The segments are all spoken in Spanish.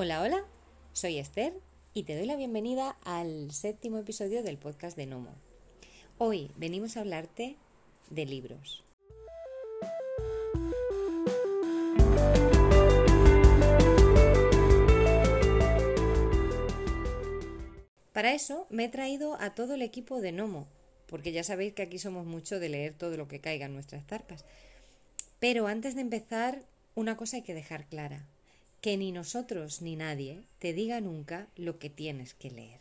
Hola, hola, soy Esther y te doy la bienvenida al séptimo episodio del podcast de Nomo. Hoy venimos a hablarte de libros. Para eso me he traído a todo el equipo de Nomo, porque ya sabéis que aquí somos mucho de leer todo lo que caiga en nuestras tarpas. Pero antes de empezar, una cosa hay que dejar clara, que ni nosotros ni nadie te diga nunca lo que tienes que leer.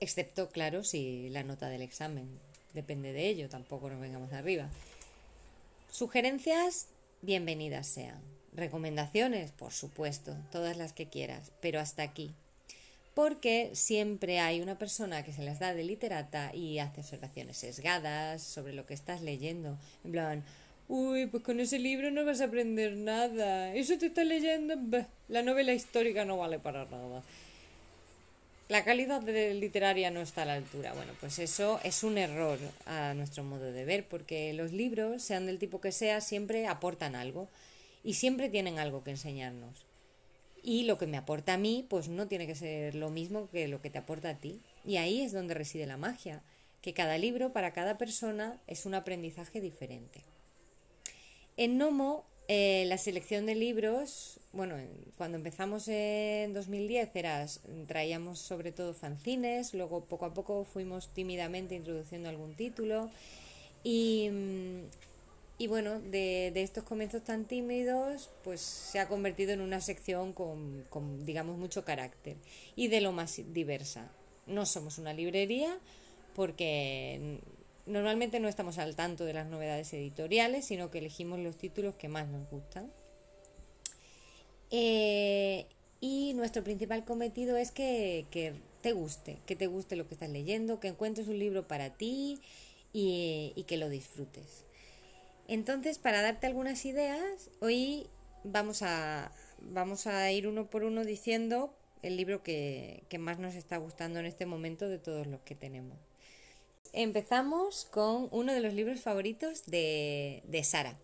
Excepto, claro, si la nota del examen depende de ello, tampoco nos vengamos arriba. Sugerencias, bienvenidas sean. Recomendaciones, por supuesto, todas las que quieras, pero hasta aquí porque siempre hay una persona que se las da de literata y hace observaciones sesgadas sobre lo que estás leyendo. En plan, uy, pues con ese libro no vas a aprender nada. Eso te está leyendo, la novela histórica no vale para nada. La calidad literaria no está a la altura. Bueno, pues eso es un error a nuestro modo de ver, porque los libros, sean del tipo que sea, siempre aportan algo y siempre tienen algo que enseñarnos y lo que me aporta a mí, pues no tiene que ser lo mismo que lo que te aporta a ti. Y ahí es donde reside la magia, que cada libro para cada persona es un aprendizaje diferente. En Nomo, eh, la selección de libros, bueno, cuando empezamos en 2010 eras, traíamos sobre todo fanzines, luego poco a poco fuimos tímidamente introduciendo algún título y, mm, y bueno, de, estos comienzos tan tímidos, pues se ha convertido en una sección con, con, digamos, mucho carácter y de lo más diversa. No somos una librería porque normalmente no estamos al tanto de las novedades editoriales, sino que elegimos los títulos que más nos gustan. Eh, y nuestro principal cometido es que, te guste, que te guste lo que estás leyendo, que encuentres un libro para ti y, que lo disfrutes. Entonces, para darte algunas ideas, hoy vamos a ir uno por uno diciendo el libro que, más nos está gustando en este momento de todos los que tenemos. Empezamos con uno de los libros favoritos de, Sara.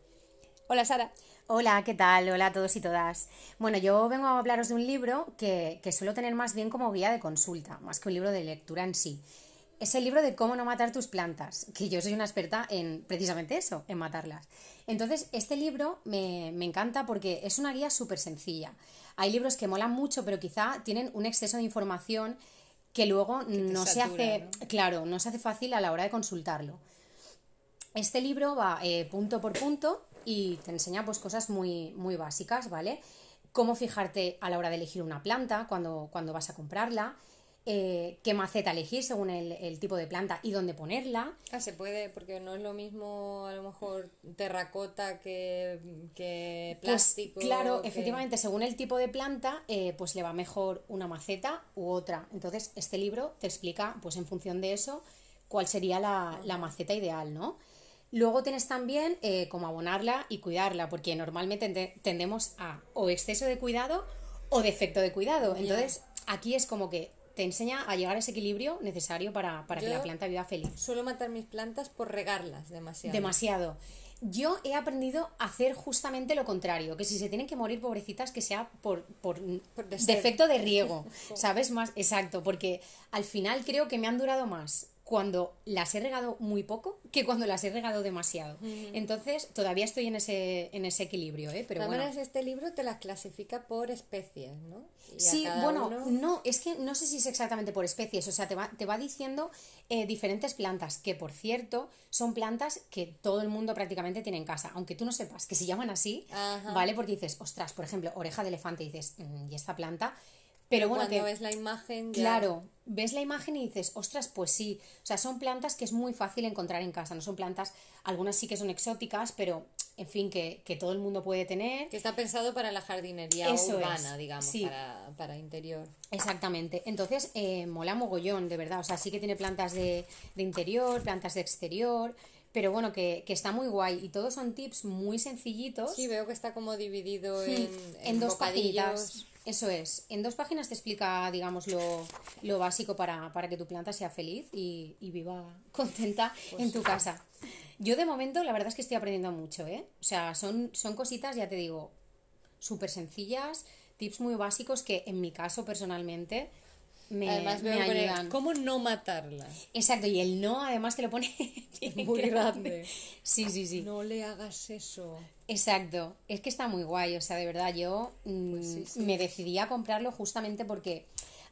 Hola Sara. Hola, ¿qué tal? Hola a todos y todas. Bueno, yo vengo a hablaros de un libro que, que suelo tener más bien como guía de consulta, más que un libro de lectura en sí es el libro de cómo no matar tus plantas, que yo soy una experta en precisamente eso, en matarlas. Entonces, este libro me, encanta porque es una guía súper sencilla. Hay libros que molan mucho, pero quizá tienen un exceso de información que luego no se hace, claro, no se hace fácil a la hora de consultarlo. Este libro va eh, punto por punto y te enseña pues cosas muy, muy básicas, ¿vale? Cómo fijarte a la hora de elegir una planta cuando, cuando vas a comprarla, eh, qué maceta elegir según el, tipo de planta y dónde ponerla. Ah, se puede, porque no es lo mismo a lo mejor terracota que, que pues, plástico. claro, efectivamente, según el tipo de planta, eh, pues le va mejor una maceta u otra. Entonces, este libro te explica, pues en función de eso, cuál sería la, maceta ideal, ¿no? Luego tienes también eh, cómo abonarla y cuidarla, porque normalmente tendemos a o exceso de cuidado o defecto de cuidado. Entonces, aquí es como que te enseña a llegar a ese equilibrio necesario para, que la planta viva feliz. Suelo matar mis plantas por regarlas demasiado. Demasiado. Yo he aprendido a hacer justamente lo contrario, que si se tienen que morir pobrecitas, que sea por, por, defecto de riego, ¿sabes? Más exacto, porque al final creo que me han durado más cuando las he regado muy poco que cuando las he regado demasiado. Entonces, todavía estoy en ese, en ese equilibrio, ¿eh? Pero bueno. este libro te las clasifica por especies, ¿no? sí, bueno, no, es que no sé si es exactamente por especies, o sea, te va, te va diciendo eh, diferentes plantas, que por cierto, son plantas que todo el mundo prácticamente tiene en casa, aunque tú no sepas que se llaman así, ¿vale? Porque dices, ostras, por ejemplo, oreja de elefante, y dices, mm, ¿y esta planta? Pero, bueno, cuando ves la imagen. Claro, ves la imagen y dices, ostras, pues sí. O sea, son plantas que es muy fácil encontrar en casa. No son plantas, algunas sí que son exóticas, pero en fin, que, todo el mundo puede tener. Que está pensado para la jardinería urbana, digamos, para, interior. Exactamente. Entonces, eh, mola mogollón, de verdad. O sea, sí que tiene plantas de, interior, plantas de exterior. Pero bueno, que, está muy guay. Y todos son tips muy sencillitos. Sí, veo que está como dividido en, en, dos bocadillos. Eso es. En dos páginas te explica, digamos, lo, básico para, que tu planta sea feliz y, viva contenta pues en tu casa. Yo de momento, la verdad es que estoy aprendiendo mucho, ¿eh? O sea, son, son cositas, ya te digo, súper sencillas, tips muy básicos que en mi caso personalmente me, Además, me ayudan. ¿cómo no matarla? Exacto, y el no además te lo pone bien Muy grande. Sí, sí, sí. No le hagas eso. Exacto, es que está muy guay, o sea, de verdad, yo mm, Pues sí, sí. me decidí a comprarlo justamente porque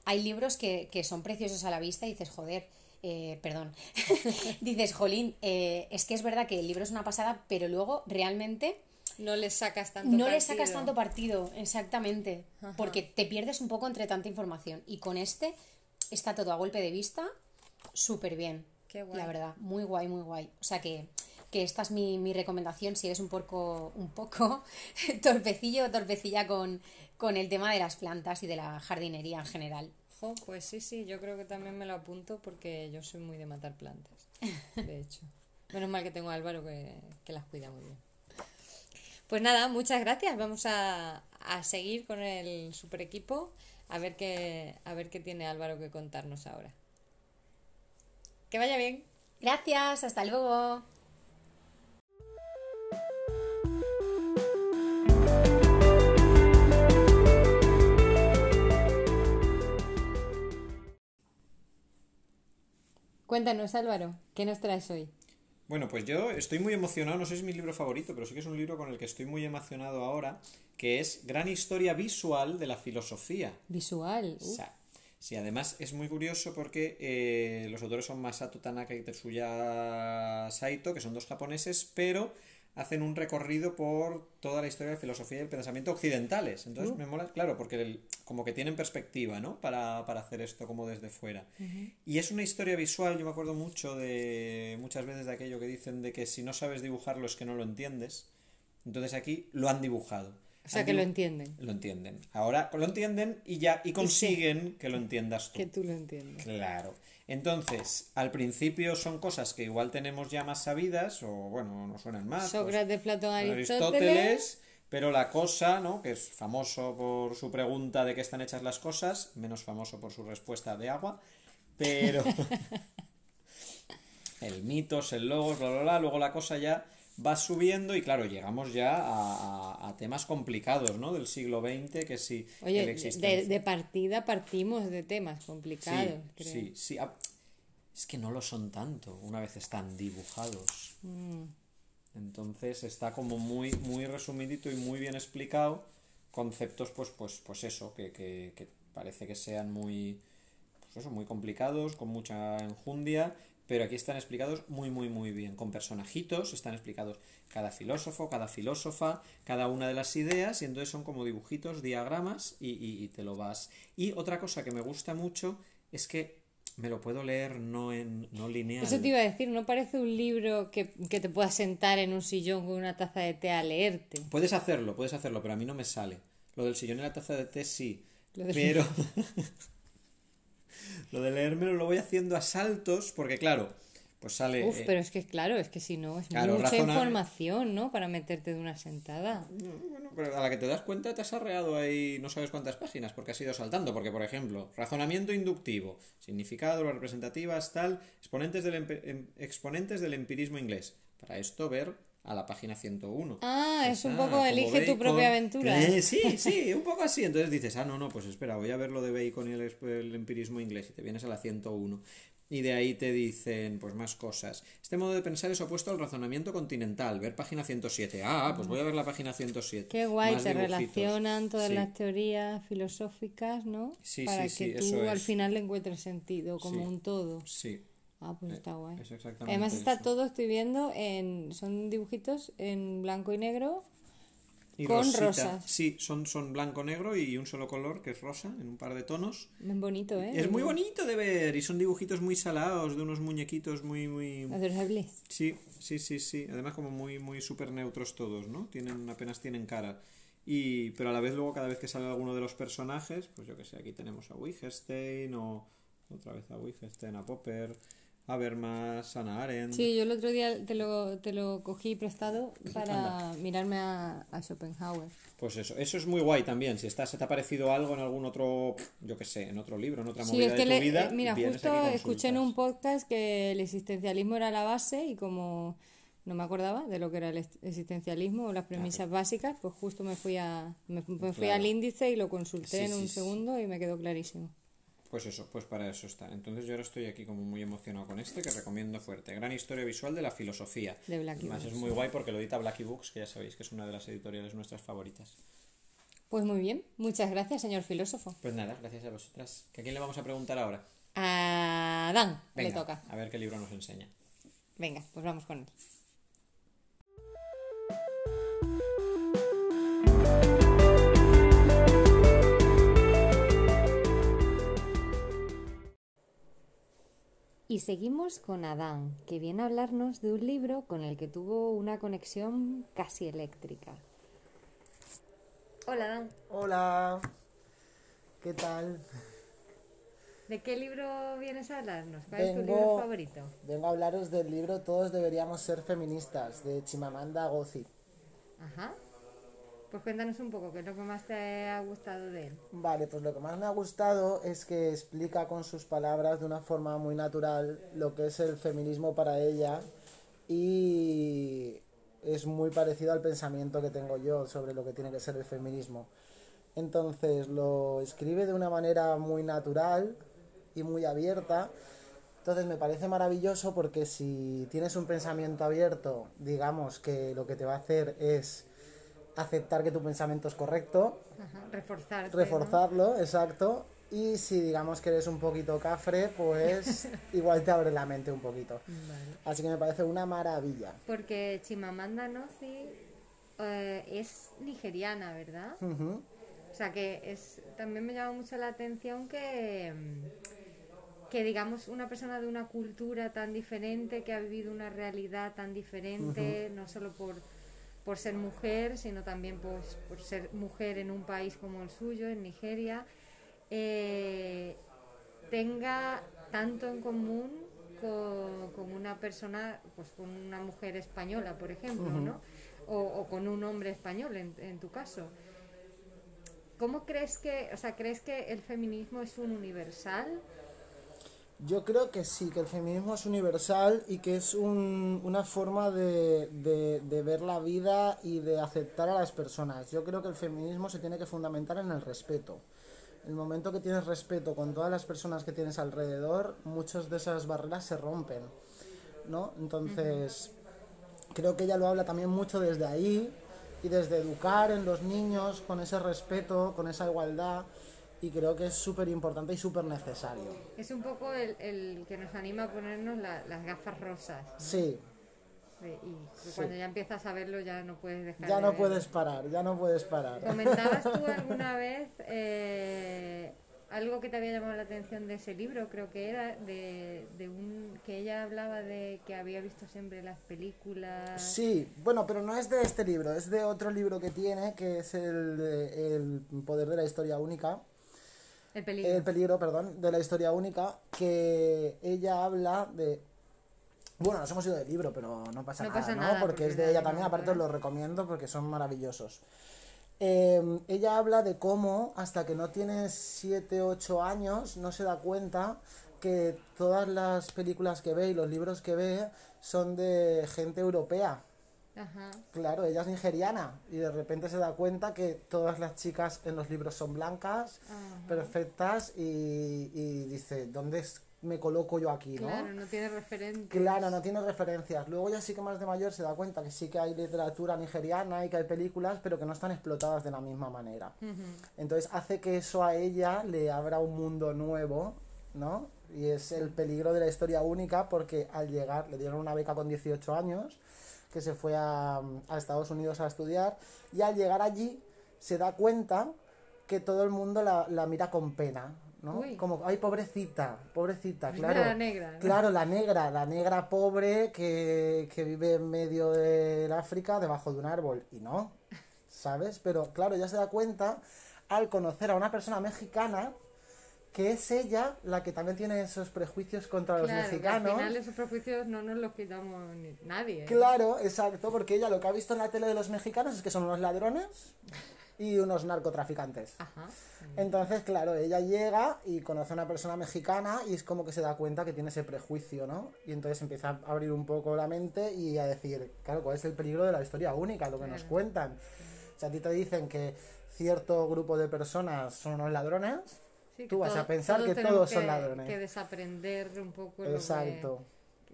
hay libros que, que son preciosos a la vista y dices, joder, eh, perdón, dices, jolín, eh, es que es verdad que el libro es una pasada, pero luego realmente No le sacas tanto no le partido. sacas tanto partido, exactamente, porque te pierdes un poco entre tanta información y con este está todo a golpe de vista, súper bien, Qué guay. la verdad, muy guay, muy guay, o sea que, que esta es mi, mi recomendación si eres un poco, un poco torpecillo o torpecilla con, con el tema de las plantas y de la jardinería en general. Pues sí, sí, yo creo que también me lo apunto porque yo soy muy de matar plantas. De hecho. Menos mal que tengo a Álvaro que, que las cuida muy bien. Pues nada, muchas gracias. Vamos a, a seguir con el super equipo a ver qué, a ver qué tiene Álvaro que contarnos ahora. Que vaya bien. Gracias, hasta luego. Cuéntanos, Álvaro, ¿qué nos traes hoy? Bueno, pues yo estoy muy emocionado, no sé si es mi libro favorito, pero sí que es un libro con el que estoy muy emocionado ahora, que es Gran Historia Visual de la Filosofía. Visual. O sea, sí, además es muy curioso porque eh, los autores son Masato Tanaka y Tetsuya Saito, que son dos japoneses, pero hacen un recorrido por toda la historia de la filosofía y el pensamiento occidentales. Entonces me mola, claro, porque el- como que tienen perspectiva, ¿no? Para, para hacer esto como desde fuera. Y es una historia visual, yo me acuerdo mucho de muchas veces de aquello que dicen de que si no sabes dibujarlo es que no lo entiendes. Entonces aquí lo han dibujado. o sea, Han que lo entienden. lo entienden. Ahora lo entienden y ya y consiguen que lo entiendas tú. Que tú lo entiendes. Claro. Entonces, al principio son cosas que igual tenemos ya más sabidas o bueno, nos suenan más. pues, Sócrates, Platón, Aristóteles. Aristóteles, pero la cosa, ¿no? Que es famoso por su pregunta de qué están hechas las cosas, menos famoso por su respuesta de agua, pero el mitos, el logos, bla, bla, bla, luego la cosa ya va subiendo y claro, llegamos ya a, a- a temas complicados, ¿no? Del siglo XX, que sí, Oye, de partida partimos de temas complicados. Sí, creo. sí, sí. Ah, Es que no lo son tanto una vez están dibujados. Mm. Entonces está como muy, muy resumidito y muy bien explicado. Conceptos, pues, pues, pues eso, que, que, que parece que sean muy, pues eso, muy complicados, con mucha enjundia, pero aquí están explicados muy, muy, muy bien. Con personajitos, están explicados cada filósofo, cada filósofa, cada una de las ideas, y entonces son como dibujitos, diagramas, y, y- y te lo vas. Y otra cosa que me gusta mucho es que me lo puedo leer no en no lineal. Eso te iba a decir, no parece un libro que, que te puedas sentar en un sillón con una taza de té a leerte. Puedes hacerlo, puedes hacerlo, pero a mí no me sale. Lo del sillón y la taza de té sí. Pero lo de leérmelo lo voy haciendo a saltos, porque claro, pues sale. Uf, eh, pero es que claro, es que si no, es Claro, mucha razona- información, ¿no? Para meterte de una sentada. no, bueno, pero a la que te das cuenta te has arreado ahí no sabes cuántas páginas, porque has ido saltando. Porque, por ejemplo, razonamiento inductivo, significado, representativas, tal, exponentes del, em- exponentes del empirismo inglés. Para esto, ver a la página 101. Ah, es un poco elige tu propia aventura. Eh, sí, sí, un poco así. Entonces dices, ah, no, no, pues espera, voy a ver lo de Bacon y el, empirismo inglés. Y te vienes a la 101. Y de ahí te dicen, pues más cosas. Este modo de pensar es opuesto al razonamiento continental. Ver página 107. Ah, pues voy a ver la página 107. Qué guay, Más te dibujitos. relacionan todas Sí. las teorías filosóficas, ¿no? Sí, Para sí, que sí, tú eso al final le encuentres sentido como un todo. Sí, Ah, pues está guay. exactamente Además está eso. todo, estoy viendo, en son dibujitos en blanco y negro. Y con rosita. rosas. Sí, son, son blanco-negro y un solo color, que es rosa, en un par de tonos. Es bonito, ¿eh? Es muy bonito de ver y son dibujitos muy salados de unos muñequitos muy, muy... Adorables. Sí, sí, sí, sí. Además como muy, muy súper neutros todos, ¿no? Tienen, apenas tienen cara. Y, pero a la vez luego cada vez que sale alguno de los personajes, pues yo que sé, aquí tenemos a Wittgenstein o otra vez a Wittgenstein, a Popper, a Habermas, Hannah Arendt. Sí, yo el otro día te lo, te lo cogí prestado para mirarme a, a Schopenhauer. Pues eso, eso es muy guay también. Si está, se te ha parecido algo en algún otro, yo que sé, en otro libro, en otra Sí, movida es que de tu le- vida, eh, mira, justo escuché en un podcast que el existencialismo era la base y como no me acordaba de lo que era el existencialismo o las premisas básicas, pues justo me fui a me, me fui Claro. al índice y lo consulté Sí, en un sí. segundo y me quedó clarísimo. Pues eso, pues para eso está. Entonces yo ahora estoy aquí como muy emocionado con este, que recomiendo fuerte. Gran historia visual de la filosofía. De Blackie Además es Books. muy guay porque lo edita Blackie Books, que ya sabéis que es una de las editoriales nuestras favoritas. Pues muy bien, muchas gracias, señor filósofo. Pues nada, gracias a vosotras. ¿Que ¿A quién le vamos a preguntar ahora? A Dan le toca. a ver qué libro nos enseña. Venga, pues vamos con él. Y seguimos con Adán, que viene a hablarnos de un libro con el que tuvo una conexión casi eléctrica. Hola, Adán. Hola, ¿qué tal? ¿De qué libro vienes a hablarnos? ¿Cuál es tu Vengo- libro favorito? Vengo a hablaros del libro Todos deberíamos ser feministas, de Chimamanda Ngozi. Ajá. Pues cuéntanos un poco, ¿qué es lo que más te ha gustado de él? Vale, pues lo que más me ha gustado es que explica con sus palabras de una forma muy natural lo que es el feminismo para ella y es muy parecido al pensamiento que tengo yo sobre lo que tiene que ser el feminismo. Entonces lo escribe de una manera muy natural y muy abierta. Entonces me parece maravilloso porque si tienes un pensamiento abierto, digamos que lo que te va a hacer es aceptar que tu pensamiento es correcto, Ajá. Reforzarlo, exacto. Y si digamos que eres un poquito cafre, pues igual te abre la mente un poquito. Así que me parece una maravilla. Porque Chimamanda Ngozi eh, es nigeriana, ¿verdad? O sea que es también me llama mucho la atención que que digamos una persona de una cultura tan diferente que ha vivido una realidad tan diferente no solo por por ser mujer sino también pues, por ser mujer en un país como el suyo en Nigeria eh, tenga tanto en común con, con una persona pues con una mujer española por ejemplo no o, o con un hombre español en, en tu caso. ¿Cómo crees que, o sea, crees que el feminismo es un universal? Yo creo que sí, que el feminismo es universal y que es un- una forma de, de- de ver la vida y de aceptar a las personas. Yo creo que el feminismo se tiene que fundamentar en el respeto. El momento que tienes respeto con todas las personas que tienes alrededor, muchas de esas barreras se rompen, ¿no? Entonces, creo que ella lo habla también mucho desde ahí y desde educar en los niños con ese respeto, con esa igualdad y creo que es súper importante y súper necesario. Es un poco el, el que nos anima a ponernos la- las gafas rosas. Sí, y cuando ya empiezas a verlo ya no puedes dejar ya de no puedes parar, ya no puedes parar. ¿Comentabas tú alguna vez eh, algo que te había llamado la atención de ese libro? Creo que era de, de un que ella hablaba de que había visto siempre las películas. Sí, bueno, pero no es de este libro, es de otro libro que tiene, que es el, el poder de la historia única. El peligro. El peligro, perdón, de la historia única, que ella habla de... Bueno, nos hemos ido del libro, pero no pasa No nada, pasa ¿no? porque, porque es de la ella también, aparte os lo recomiendo porque son maravillosos. Eh, ella habla de cómo hasta que no tiene 7, 8 años no se da cuenta que todas las películas que ve y los libros que ve son de gente europea. Ajá. Claro, ella es nigeriana y de repente se da cuenta que todas las chicas en los libros son blancas, Ajá. perfectas y, y dice, ¿dónde me coloco yo aquí? ¿no? Claro, no tiene referente. Claro, no tiene referencias. Luego ya sí que más de mayor se da cuenta que sí que hay literatura nigeriana y que hay películas, pero que no están explotadas de la misma manera. Entonces hace que eso a ella le abra un mundo nuevo, ¿no? Y es el peligro de la historia única porque al llegar le dieron una beca con 18 años que se fue a, a Estados Unidos a estudiar y al llegar allí se da cuenta que todo el mundo la, la mira con pena, ¿no? Uy. Como, ay, pobrecita, pobrecita, claro. la negra, ¿no? Claro, la negra, la negra pobre que, que vive en medio del África debajo de un árbol. Y no, ¿sabes? Pero claro, ya se da cuenta al conocer a una persona mexicana que es ella la que también tiene esos prejuicios contra los Claro, mexicanos. al final esos prejuicios no nos los quitamos ni- nadie. ¿eh? Claro, exacto, porque ella lo que ha visto en la tele de los mexicanos es que son unos ladrones y unos narcotraficantes. Ajá. Entonces, claro, ella llega y conoce a una persona mexicana y es como que se da cuenta que tiene ese prejuicio, ¿no? Y entonces empieza a abrir un poco la mente y a decir, claro, ¿cuál es el peligro de la historia única, lo que nos cuentan? O sea, a ti te dicen que cierto grupo de personas son unos ladrones, Sí, tú vas todo- a pensar que tenemos todos son que- ladrones. Que desaprender un poco lo que, Exacto.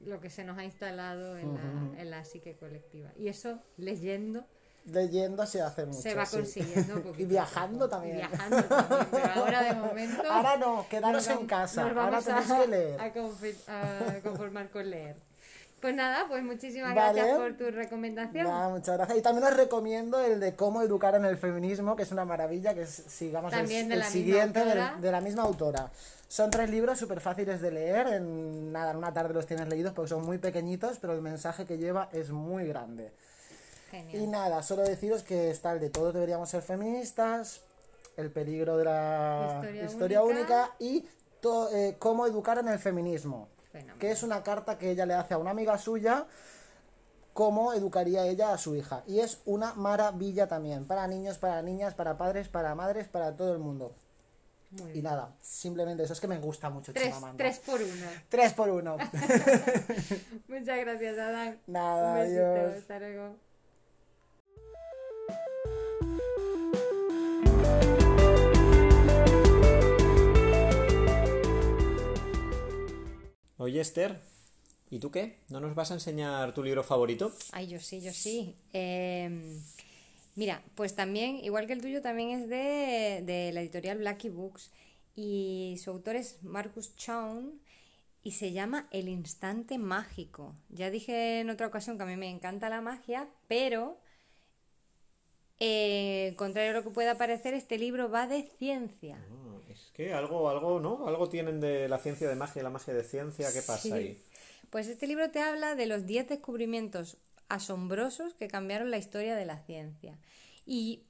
lo que se nos ha instalado en, la, en la psique colectiva. Y eso, leyendo, Leyendo se hace mucho. se va sí. consiguiendo. poquito y a viajando también. Y viajando también. Pero ahora de momento. Ahora no, quedaros nos en casa. nos Ahora vamos tenéis a, que leer. a a conformar con leer. Pues nada, pues muchísimas Vale. gracias por tu recomendación. Nada, muchas gracias. Y también os recomiendo el de cómo educar en el feminismo, que es una maravilla, que es, sigamos, el- También el, misma siguiente del- de la misma autora. Son tres libros súper fáciles de leer, en nada, en una tarde los tienes leídos porque son muy pequeñitos, pero el mensaje que lleva es muy grande. Genial. Y nada, solo deciros que está el de todos deberíamos ser feministas, el peligro de la Historia historia, única. única. y eh, cómo educar en el feminismo, Fenomenal. que es una carta que ella le hace a una amiga suya, cómo educaría ella a su hija. Y es una maravilla también, para niños, para niñas, para padres, para madres, para todo el mundo. Muy Y bien. nada, simplemente eso es que me gusta mucho Tres, Chimamanda. tres por uno. Tres por uno. Muchas gracias, Adán. Nada, Un besito. adiós. Hasta luego. Oye, Esther, ¿y tú qué? ¿No nos vas a enseñar tu libro favorito? Ay, yo sí, yo sí. Eh, mira, pues también, igual que el tuyo, también es de, de la editorial Blackie Books. Y su autor es Marcus Chown y se llama El Instante Mágico. Ya dije en otra ocasión que a mí me encanta la magia, pero, eh, contrario a lo que pueda parecer, este libro va de ciencia. Ah, Es que algo, algo, ¿no? Algo tienen de la ciencia de magia y la magia de ciencia. ¿Qué pasa Sí. ahí? Pues este libro te habla de los 10 descubrimientos asombrosos que cambiaron la historia de la ciencia. Y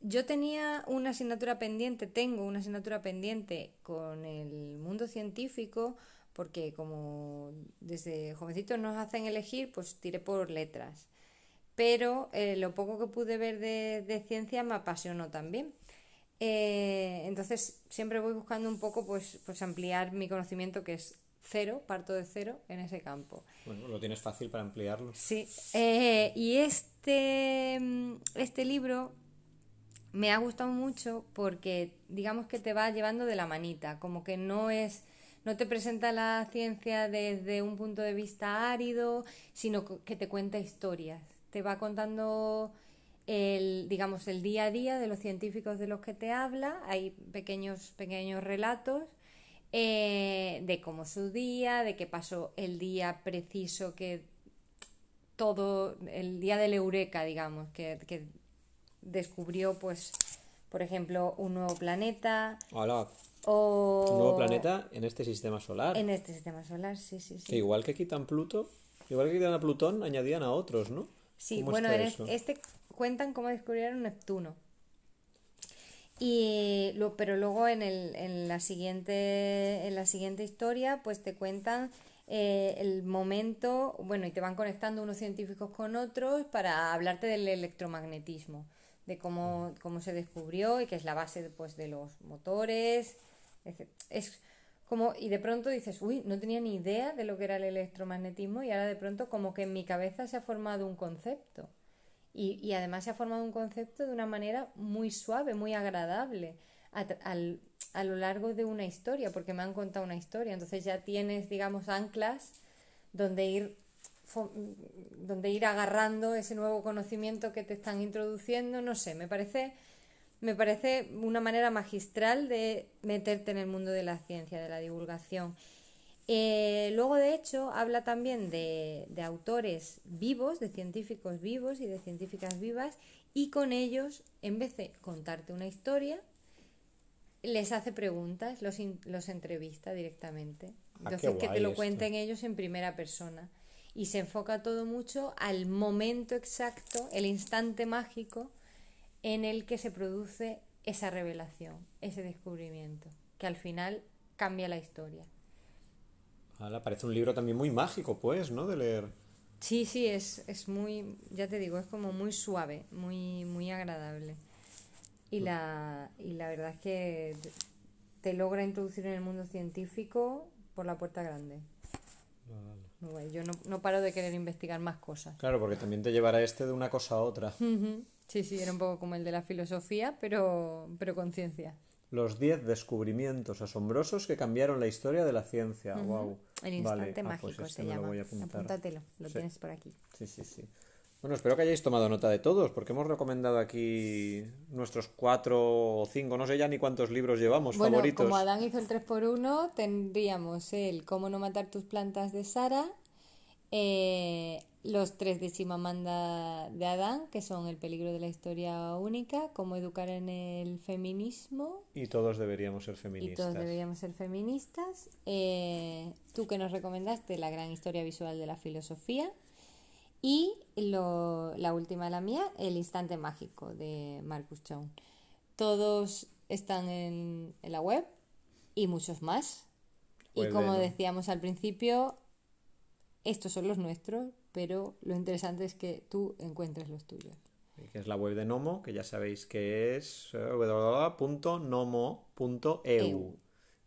yo tenía una asignatura pendiente, tengo una asignatura pendiente con el mundo científico, porque como desde jovencitos nos hacen elegir, pues tiré por letras. Pero eh, lo poco que pude ver de, de ciencia me apasionó también. Eh, entonces siempre voy buscando un poco pues, pues ampliar mi conocimiento que es cero, parto de cero en ese campo. Bueno, lo tienes fácil para ampliarlo. Sí, eh, y este, mm, este libro me ha gustado mucho porque digamos que te va llevando de la manita, como que no es, no te presenta la ciencia desde un punto de vista árido, sino que te cuenta historias, te va contando el, digamos, el día a día de los científicos de los que te habla, hay pequeños, pequeños relatos eh, de cómo su día, de qué pasó el día preciso que todo, el día del Eureka, digamos, que, que descubrió, pues, por ejemplo, un nuevo planeta Hola, o... un nuevo planeta en este sistema solar. En este sistema solar, sí, sí, sí. Que igual que quitan Pluto, igual que quitan a Plutón, añadían a otros, ¿no? Sí, ¿Cómo bueno, este cuentan cómo descubrieron Neptuno. Y lo, pero luego en, el, en la siguiente en la siguiente historia, pues te cuentan eh, el momento, bueno, y te van conectando unos científicos con otros para hablarte del electromagnetismo, de cómo, cómo se descubrió y que es la base pues, de los motores. etc. Es como, y de pronto dices, uy, no tenía ni idea de lo que era el electromagnetismo y ahora de pronto como que en mi cabeza se ha formado un concepto. Y, y además se ha formado un concepto de una manera muy suave, muy agradable a, al- a lo largo de una historia, porque me han contado una historia. Entonces ya tienes, digamos, anclas donde ir, donde ir agarrando ese nuevo conocimiento que te están introduciendo. No sé, me parece, me parece una manera magistral de meterte en el mundo de la ciencia, de la divulgación. Eh, luego, de hecho, habla también de, de autores vivos, de científicos vivos y de científicas vivas, y con ellos, en vez de contarte una historia, les hace preguntas, los, in- los entrevista directamente. Ah, Entonces, que te lo esto. cuenten ellos en primera persona. Y se enfoca todo mucho al momento exacto, el instante mágico en el que se produce esa revelación, ese descubrimiento, que al final cambia la historia. Hala, parece un libro también muy mágico, pues, ¿no? De leer. Sí, sí, es, es muy, ya te digo, es como muy suave, muy, muy agradable. Y la, y la verdad es que te logra introducir en el mundo científico por la puerta grande. Guay. Yo no, no paro de querer investigar más cosas. Claro, porque también te llevará este de una cosa a otra. Sí, sí, era un poco como el de la filosofía, pero, pero con ciencia. Los 10 descubrimientos asombrosos que cambiaron la historia de la ciencia. Wow. El instante mágico se me lo llama. voy a apuntar. Apúntatelo, lo Sí. tienes por aquí. Sí, sí, sí. Bueno, espero que hayáis tomado nota de todos, porque hemos recomendado aquí nuestros cuatro o cinco, no sé ya ni cuántos libros llevamos Bueno, favoritos. como Adán hizo el 3x1, tendríamos el Cómo no matar tus plantas de Sara, eh, los tres de Chimamanda de Adán, que son El peligro de la historia única, Cómo educar en el feminismo, Y todos deberíamos ser y feministas. todos deberíamos ser feministas. Eh, tú que nos recomendaste la gran historia visual de la filosofía. Y lo- la última, la mía, El instante mágico de Marcus Chown. Todos están en, en la web y muchos más. Y de como decíamos al principio, estos son los nuestros, pero lo interesante es que tú encuentres los tuyos. que es la web de Nomo, que ya sabéis que es eh, www.nomo.eu.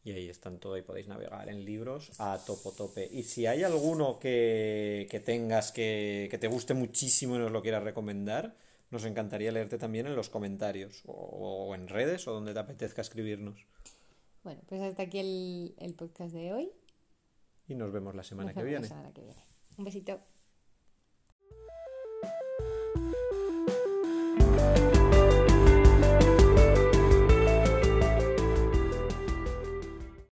Y ahí están todo y podéis navegar en libros a topo tope. Y si hay alguno que, que tengas que, que te guste muchísimo y nos lo quieras recomendar, nos encantaría leerte también en los comentarios o, o en redes o donde te apetezca escribirnos. Bueno, pues hasta aquí el, el podcast de hoy. Y nos vemos la semana Nos que vemos la viene. semana que viene. Un besito. thank you